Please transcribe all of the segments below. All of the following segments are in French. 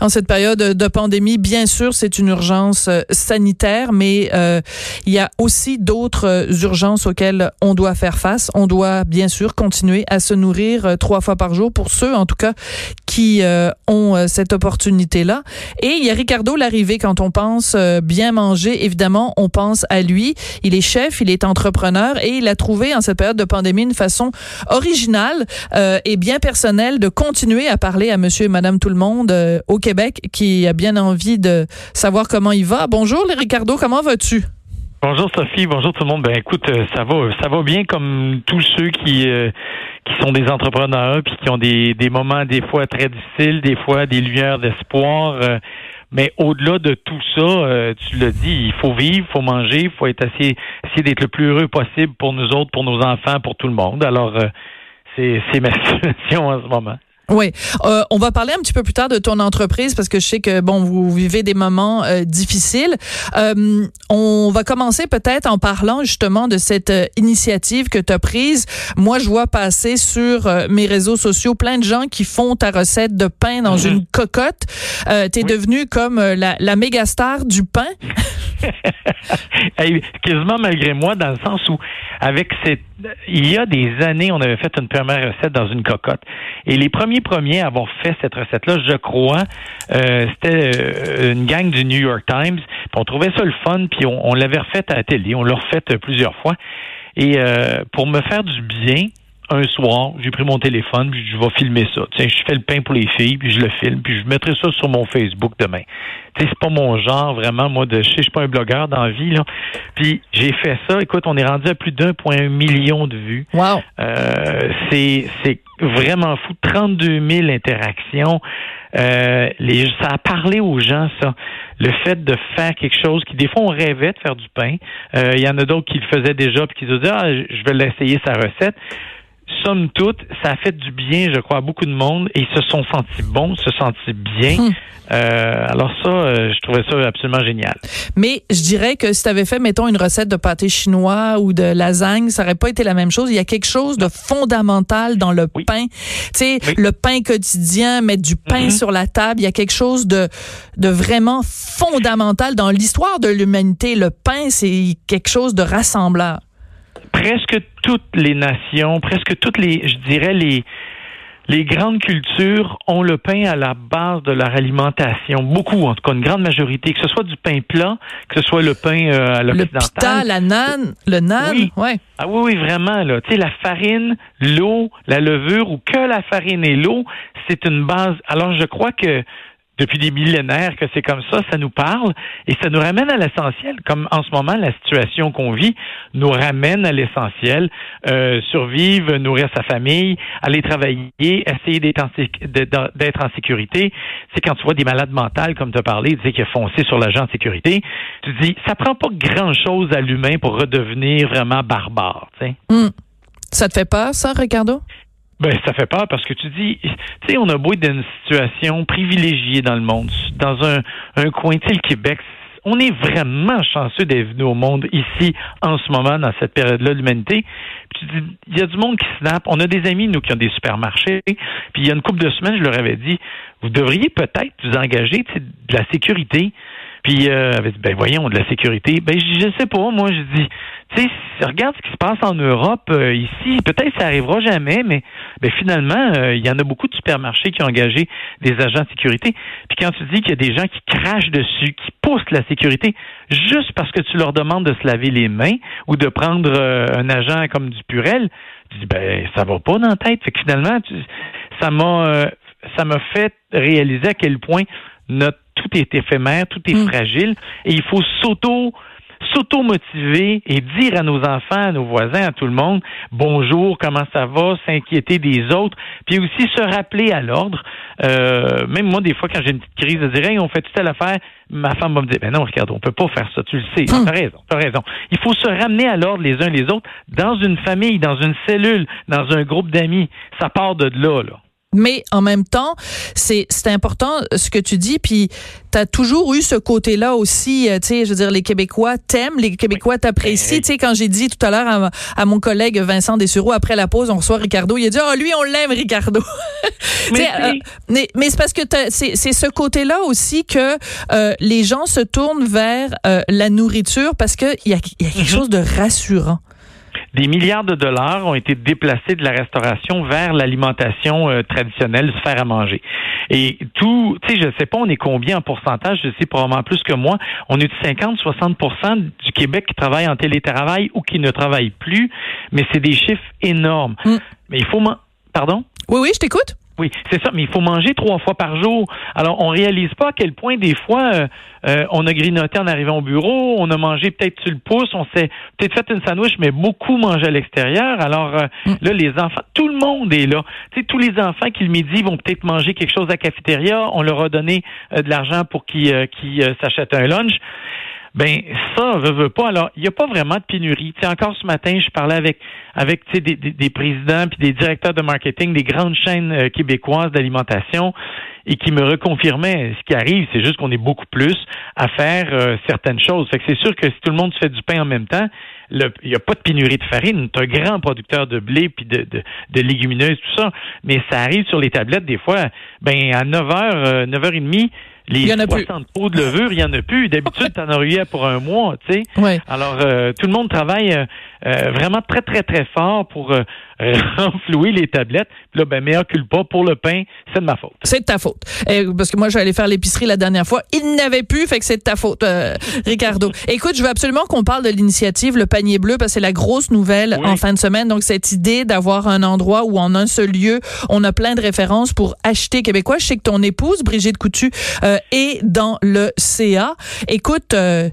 En cette période de pandémie, bien sûr, c'est une urgence euh, sanitaire, mais euh, il y a aussi d'autres euh, urgences auxquelles on doit faire face. On doit bien sûr continuer à se nourrir trois fois par jour pour ceux, en tout cas, qui ont cette opportunité-là. Et il y a Ricardo l'arrivée quand on pense bien manger. Évidemment, on pense à lui. Il est chef, il est entrepreneur et il a trouvé en cette période de pandémie une façon originale et bien personnelle de continuer à parler à Monsieur et Madame tout le monde au Québec qui a bien envie de savoir comment il va. Bonjour, Ricardo, comment vas-tu? Bonjour Sophie, bonjour tout le monde. Ben écoute, euh, ça va, ça va bien comme tous ceux qui euh, qui sont des entrepreneurs puis qui ont des, des moments des fois très difficiles, des fois des lueurs d'espoir. Euh, mais au-delà de tout ça, tu l'as dit, il faut vivre, il faut manger, il faut être assez, essayer d'être le plus heureux possible pour nous autres, pour nos enfants, pour tout le monde. Alors, c'est, c'est ma situation en ce moment. Oui, euh, on va parler un petit peu plus tard de ton entreprise parce que je sais que bon, vous vivez des moments euh, difficiles. Euh, on va commencer peut-être en parlant justement de cette euh, initiative que tu as prise. Moi, je vois passer sur euh, mes réseaux sociaux plein de gens qui font ta recette de pain dans mhm. une cocotte. Euh, tu es devenu comme la, la méga star du pain. quasiment malgré moi, dans le sens où, avec cette, il y a des années, on avait fait une première recette dans une cocotte. Et les premiers premiers à avoir fait cette recette-là, je crois, euh, c'était euh, une gang du New York Times. on trouvait ça le fun, puis on, l'avait refait à la télé, on l'a refait plusieurs fois. Et euh, pour me faire du bien, un soir, j'ai pris mon téléphone, puis je vais filmer ça. Tiens, je fais le pain pour les filles, puis je le filme, puis je mettrai ça sur mon Facebook demain. Tu sais, c'est pas mon genre vraiment, moi, de je sais, je suis pas un blogueur dans la vie, là. Puis j'ai fait ça. Écoute, on est rendu à plus d'un point million de vues. Wow. Euh, c'est c'est vraiment fou. 32 000 interactions. Euh, les, ça a parlé aux gens, ça. Le fait de faire quelque chose qui, des fois, on rêvait de faire du pain. Euh, il y en a d'autres qui le faisaient déjà puis qui se disaient, ah, je vais l'essayer sa recette somme toute, ça a fait du bien, je crois, à beaucoup de monde et ils se sont sentis bons, se sentis bien. Hmm. Euh, alors ça, euh, je trouvais ça absolument génial. Mais je dirais que si tu avais fait, mettons, une recette de pâté chinois ou de lasagne, ça aurait pas été la même chose. Il y a quelque chose de fondamental dans le pain. Tu sais, le pain quotidien, mettre du pain mm-hmm. sur la table, il y a quelque chose de, de vraiment fondamental dans l'histoire de l'humanité. Le pain, c'est quelque chose de rassembleur presque toutes les nations, presque toutes les, je dirais, les, les grandes cultures ont le pain à la base de leur alimentation. Beaucoup, en tout cas, une grande majorité. Que ce soit du pain plat, que ce soit le pain euh, à l'occidental. Le pita, la nan, le nan, oui. Ouais. Ah oui, oui, vraiment. Là. Tu sais, la farine, l'eau, la levure, ou que la farine et l'eau, c'est une base. Alors, je crois que depuis des millénaires que c'est comme ça, ça nous parle et ça nous ramène à l'essentiel. Comme en ce moment, la situation qu'on vit nous ramène à l'essentiel. Euh, survivre, nourrir sa famille, aller travailler, essayer d'être en, sécurité. C'est quand tu vois des malades mentales, comme tu as parlé, tu sais, qui a foncé sur l'agent de sécurité, tu dis, ça prend pas grand-chose à l'humain pour redevenir vraiment barbare. Tu sais. Hmm. Ça te fait peur, ça, Ricardo? Ben, ça fait peur parce que tu dis, tu sais, on a beau être dans une situation privilégiée dans le monde, dans un, un coin, tu le Québec, on est vraiment chanceux d'être venu au monde ici, en ce moment, dans cette période-là de l'humanité. Puis tu dis, il y a du monde qui snap. On a des amis, nous, qui ont des supermarchés. Puis il y a une couple de semaines, je leur avais dit, vous devriez peut-être vous engager de la sécurité. Puis euh, ben voyons, de la sécurité. Ben je, je sais pas, moi je dis, tu sais, regarde ce qui se passe en Europe euh, ici, peut-être ça arrivera jamais, mais ben, finalement, euh, il y en a beaucoup de supermarchés qui ont engagé des agents de sécurité. Puis quand tu dis qu'il y a des gens qui crachent dessus, qui poussent la sécurité, juste parce que tu leur demandes de se laver les mains ou de prendre euh, un agent comme du purel, tu dis ben ça va pas dans la tête. Fait que finalement, ça m'a ça m'a fait réaliser à quel point notre tout est éphémère, tout est mm. fragile, et il faut s'auto s'auto-motiver et dire à nos enfants, à nos voisins, à tout le monde, bonjour, comment ça va, s'inquiéter des autres, puis aussi se rappeler à l'ordre. Euh, même moi, des fois, quand j'ai une petite crise de dire, on fait telle affaire, ma femme va me dire, ben non, regarde, on peut pas faire ça, tu le sais. Hum. T'as raison, t'as raison. Il faut se ramener à l'ordre les uns les autres dans une famille, dans une cellule, dans un groupe d'amis. Ça part de là, là. Mais en même temps, c'est c'est important ce que tu dis. Puis tu as toujours eu ce côté-là aussi. Euh, tu sais, je veux dire, les Québécois t'aiment, les Québécois t'apprécient. Tu sais, quand j'ai dit tout à l'heure à, mon collègue Vincent Dessureau après la pause, on reçoit Ricardo, il a dit oh lui on l'aime Ricardo. mais euh, mais, mais c'est parce que c'est c'est ce côté-là aussi que euh, les gens se tournent vers la nourriture parce que il y a, y a quelque mhm. chose de rassurant des milliards de dollars ont été déplacés de la restauration vers l'alimentation euh, traditionnelle, se faire à manger. Et tout, tu sais, je sais pas, on est combien en pourcentage, je sais probablement plus que moi. On est de 50-60% du Québec qui travaille en télétravail ou qui ne travaille plus, mais c'est des chiffres énormes. Mm. Mais il faut... Pardon? Oui, oui, je t'écoute. Oui, c'est ça, mais il faut manger trois fois par jour. Alors, on réalise pas à quel point des fois euh, euh, on a grignoté en arrivant au bureau, on a mangé peut-être sur le pouce, on s'est peut-être fait une sandwich, mais beaucoup mangé à l'extérieur. Alors euh, mm. là, les enfants, tout le monde est là. Tu sais, tous les enfants qui le midi vont peut-être manger quelque chose à la cafétéria, on leur a donné de l'argent pour qu'ils s'achètent un lunch. Ben ça, veut, veut pas. Alors, il n'y a pas vraiment de pénurie. Tu encore ce matin, je parlais avec avec des, des, des, présidents puis des directeurs de marketing des grandes chaînes euh, québécoises d'alimentation et qui me reconfirmaient ce qui arrive, c'est juste qu'on est beaucoup plus à faire euh, certaines choses. Fait que c'est sûr que si tout le monde fait du pain en même temps, il n'y a pas de pénurie de farine. Tu un grand producteur de blé puis de, de, de, légumineuses, tout ça. Mais ça arrive sur les tablettes des fois, ben à 9h, 9h30, les 60 pots de levure, il n'y en a plus. D'habitude, tu en aurais pour un mois, tu sais. Ouais. Alors, euh, tout le monde travaille euh, euh, vraiment très, très, très fort pour renflouer les tablettes. Puis là, ben, meilleur pas pour le pain, c'est de ma faute. C'est de ta faute. parce que moi, j'allais faire l'épicerie la dernière fois. Il n'avait plus, fait que c'est de ta faute, Ricardo. Écoute, je veux absolument qu'on parle de l'initiative Le Panier Bleu, parce que c'est la grosse nouvelle en fin de semaine. Donc, cette idée d'avoir un endroit où en un seul lieu, on a plein de références pour acheter québécois. Je sais que ton épouse, Brigitte Coutu, et dans le CA. Écoute, euh,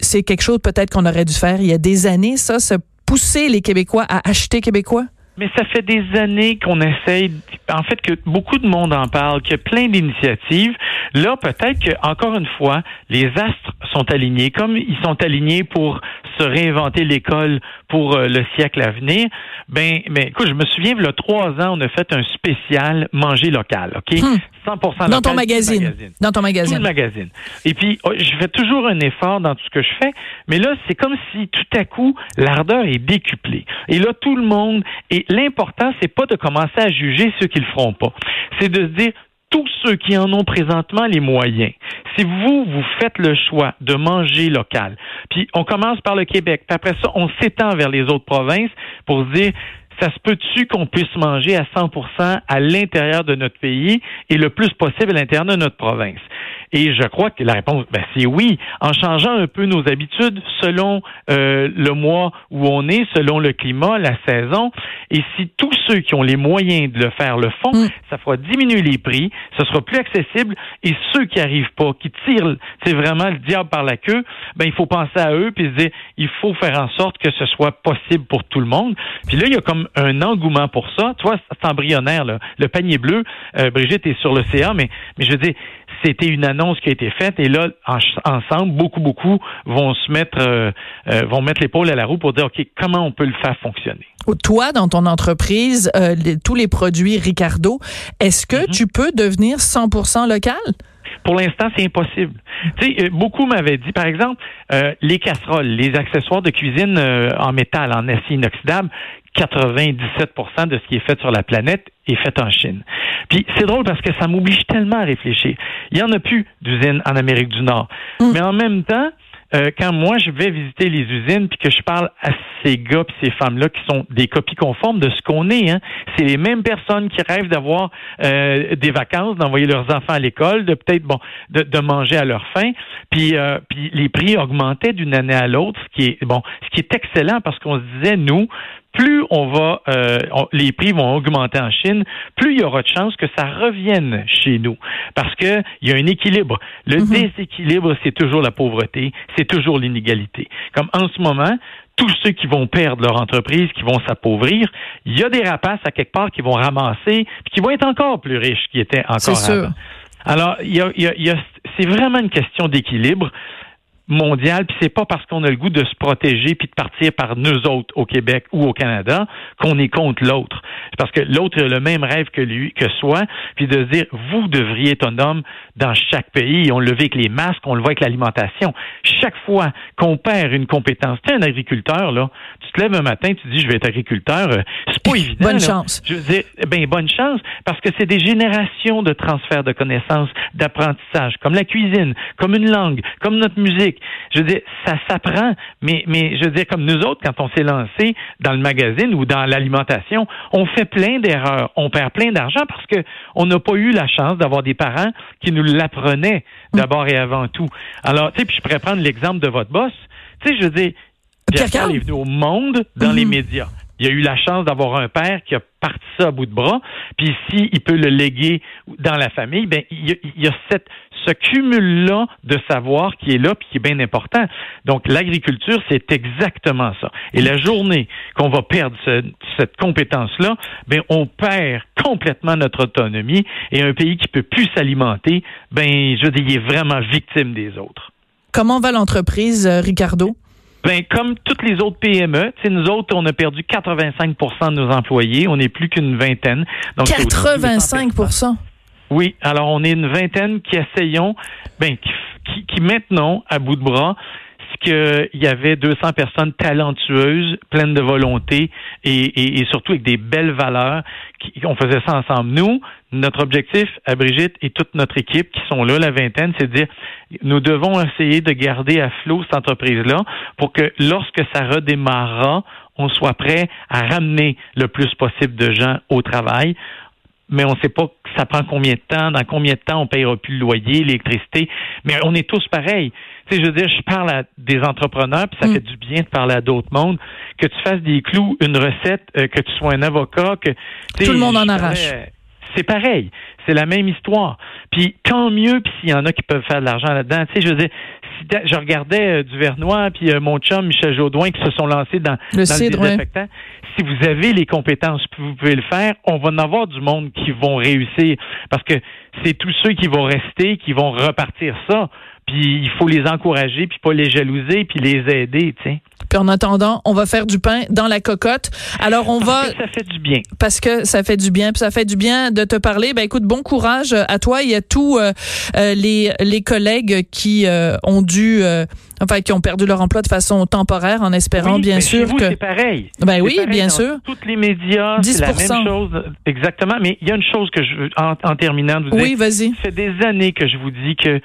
c'est quelque chose peut-être qu'on aurait dû faire il y a des années, ça, se pousser les Québécois à acheter québécois? Mais ça fait des années qu'on essaye, en fait, que beaucoup de monde en parle, qu'il y a plein d'initiatives. Là, peut-être que, encore une fois, les astres sont alignés, comme ils sont alignés pour se réinventer l'école pour euh, le siècle à venir. Ben, mais écoute, je me souviens, il y a trois ans, on a fait un spécial manger local, OK? 100% hmm. local. Dans ton magazine. Dans ton magazine. Tout le magazine. Et puis, oh, je fais toujours un effort dans tout ce que je fais, mais là, c'est comme si tout à coup, l'ardeur est décuplée. Et là, tout le monde, et l'important, c'est pas de commencer à juger ceux qui le feront pas. C'est de se dire, tous ceux qui en ont présentement les moyens, si vous, vous faites le choix de manger local, puis on commence par le Québec, puis après ça, on s'étend vers les autres provinces pour se dire, ça se peut-tu qu'on puisse manger à 100% à l'intérieur de notre pays et le plus possible à l'intérieur de notre province? Et je crois que la réponse, ben, c'est oui, en changeant un peu nos habitudes selon euh, le mois où on est, selon le climat, la saison. Et si tous ceux qui ont les moyens de le faire le font, mm. ça fera diminuer les prix, ce sera plus accessible. Et ceux qui arrivent pas, qui tirent, c'est vraiment le diable par la queue, ben il faut penser à eux puis se dire, il faut faire en sorte que ce soit possible pour tout le monde. Puis là, il y a comme un engouement pour ça. Tu vois, c'est embryonnaire, là. le panier bleu. Euh, Brigitte est sur le CA, mais mais je veux dire, c'était une annonce qui a été faite et là, ensemble, beaucoup, beaucoup vont se mettre, euh, euh, vont mettre l'épaule à la roue pour dire, OK, comment on peut le faire fonctionner? Toi, dans ton entreprise, tous les produits Ricardo, est-ce que mm-hmm. tu peux devenir 100% local? Pour l'instant, c'est impossible. Tu sais, beaucoup m'avaient dit, par exemple, les casseroles, les accessoires de cuisine en métal, en acier inoxydable, 97% de ce qui est fait sur la planète est fait en Chine. Puis c'est drôle parce que ça m'oblige tellement à réfléchir. Il y en a plus d'usines en Amérique du Nord. Mm. Mais en même temps, euh, quand moi je vais visiter les usines puis que je parle à ces gars puis ces femmes-là qui sont des copies conformes de ce qu'on est, hein, c'est les mêmes personnes qui rêvent d'avoir euh, des vacances, d'envoyer leurs enfants à l'école, de peut-être bon de, de, manger à leur faim. Puis euh, puis les prix augmentaient d'une année à l'autre, ce qui est bon, ce qui est excellent parce qu'on se disait nous plus on va, euh, les prix vont augmenter en Chine, plus il y aura de chances que ça revienne chez nous, parce que il y a un équilibre. Le mhm. déséquilibre, c'est toujours la pauvreté, c'est toujours l'inégalité. Comme en ce moment, tous ceux qui vont perdre leur entreprise, qui vont s'appauvrir, il y a des rapaces à quelque part qui vont ramasser, puis qui vont être encore plus riches qu'ils étaient encore avant. Alors, il y a, il y a, c'est vraiment une question d'équilibre mondial, puis c'est pas parce qu'on a le goût de se protéger puis de partir par nous autres au Québec ou au Canada qu'on est contre l'autre. C'est parce que l'autre a le même rêve que lui, que soi, puis de se dire vous devriez être un homme dans chaque pays. On le voit avec les masques, on le voit avec l'alimentation. Chaque fois qu'on perd une compétence, tu es un agriculteur là, tu te lèves un matin, tu dis je vais être agriculteur, euh, c'est pas évident. Bonne chance. Je veux dire, ben bonne chance parce que c'est des générations de transfert de connaissances, d'apprentissage, comme la cuisine, comme une langue, comme notre musique je veux dire, ça s'apprend, mais, mais je veux dire, comme nous autres, quand on s'est lancé dans le magazine ou dans l'alimentation, on fait plein d'erreurs, on perd plein d'argent parce que on n'a pas eu la chance d'avoir des parents qui nous l'apprenaient d'abord et avant tout. Alors, tu sais, puis je pourrais prendre l'exemple de votre boss. Tu sais, je veux dire, Pierre est venu au monde dans les mhm. médias. Il a eu la chance d'avoir un père qui a parti ça à bout de bras. Puis si il peut le léguer dans la famille, ben il y a, cette, ce cumul-là de savoir qui est là puis qui est bien important. Donc l'agriculture, c'est exactement ça. Et la journée qu'on va perdre cette compétence-là, ben on perd complètement notre autonomie et un pays qui peut plus s'alimenter, ben je dis, il est vraiment victime des autres. Comment va l'entreprise, euh, Ricardo? Ben, comme toutes les autres PME, nous autres, on a perdu 85% de nos employés. On n'est plus qu'une vingtaine. Donc 85% Oui. Alors, on est une vingtaine qui essayons, ben, qui, qui, maintenons à bout de bras qu'il y avait 200 personnes talentueuses, pleines de volonté et, et, surtout avec des belles valeurs. Qui, on faisait ça ensemble. Nous, notre objectif à Brigitte et toute notre équipe qui sont là, la vingtaine, c'est de dire nous devons essayer de garder à flot cette entreprise-là pour que lorsque ça redémarrera, on soit prêt à ramener le plus possible de gens au travail mais on ne sait pas ça prend combien de temps, dans combien de temps on payera plus le loyer, l'électricité. Mais on est tous pareils. Tu sais, je veux dire, je parle à des entrepreneurs, puis ça mm. fait du bien de parler à d'autres mondes. Que tu fasses des clous, une recette, euh, que tu sois un avocat, que tout le monde en arrache. c'est pareil. C'est la même histoire. Puis tant mieux, puis s'il y en a qui peuvent faire de l'argent là-dedans. Tu sais, je veux dire, je regardais euh, du Vernois puis euh, mon chum Michel Jaudoin qui se sont lancés dans le, cidre, Si vous avez les compétences, vous pouvez le faire. On va en avoir du monde qui vont réussir parce que c'est tous ceux qui vont rester qui vont repartir ça. Puis il faut les encourager, puis pas les jalouser, puis les aider, tu sais. Puis en attendant, on va faire du pain dans la cocotte. Alors on va ça fait du bien. Parce que ça fait du bien, puis ça fait du bien de te parler. Ben écoute, bon courage à toi et à tous euh, euh, les les collègues qui euh, ont dû enfin qui ont perdu leur emploi de façon temporaire en espérant bien sûr vous, que c'est pareil. Ben oui, bien sûr. Toutes les médias, c'est la même chose exactement, mais il y a une chose que je veux en, en terminant de vous oui, vas-y. Ça fait des années que je vous dis que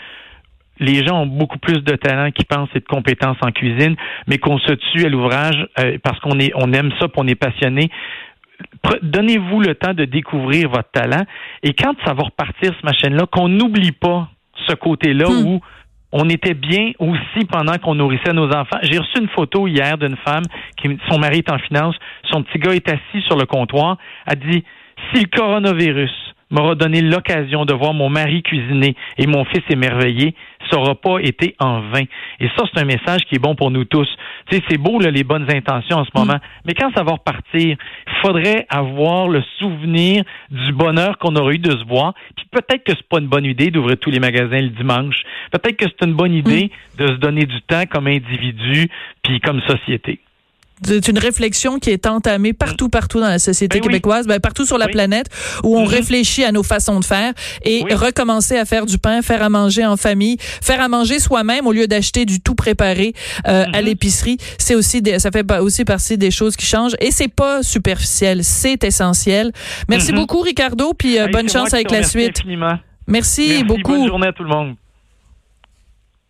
les gens ont beaucoup plus de talent qu'ils pensent et de compétences en cuisine, mais qu'on se tue à l'ouvrage euh, parce qu'on est, on aime ça, qu'on est passionné. Donnez-vous le temps de découvrir votre talent et quand ça va repartir ce machin-là, qu'on n'oublie pas ce côté-là hmm. où on était bien aussi pendant qu'on nourrissait nos enfants. J'ai reçu une photo hier d'une femme qui, son mari est en finance, son petit gars est assis sur le comptoir, a dit si le coronavirus m'aura donné l'occasion de voir mon mari cuisiner et mon fils émerveiller, ça n'aura pas été en vain. Et ça, c'est un message qui est bon pour nous tous. Tu sais, c'est beau, là, les bonnes intentions en ce moment, mm. mais quand ça va repartir, il faudrait avoir le souvenir du bonheur qu'on aurait eu de se voir. Puis peut-être que c'est pas une bonne idée d'ouvrir tous les magasins le dimanche. Peut-être que c'est une bonne idée mm. de se donner du temps comme individu puis comme société. C'est une réflexion qui est entamée partout, partout dans la société ben québécoise, ben, partout sur la planète, où on mm-hmm. réfléchit à nos façons de faire et recommencer à faire du pain, faire à manger en famille, faire à manger soi-même au lieu d'acheter du tout préparé euh, à mm-hmm. l'épicerie. C'est aussi, des, ça fait aussi partie des choses qui changent et c'est pas superficiel, c'est essentiel. Merci mm-hmm. beaucoup, Ricardo, puis euh, bonne chance avec la suite. Merci, Merci beaucoup. Bonne journée à tout le monde.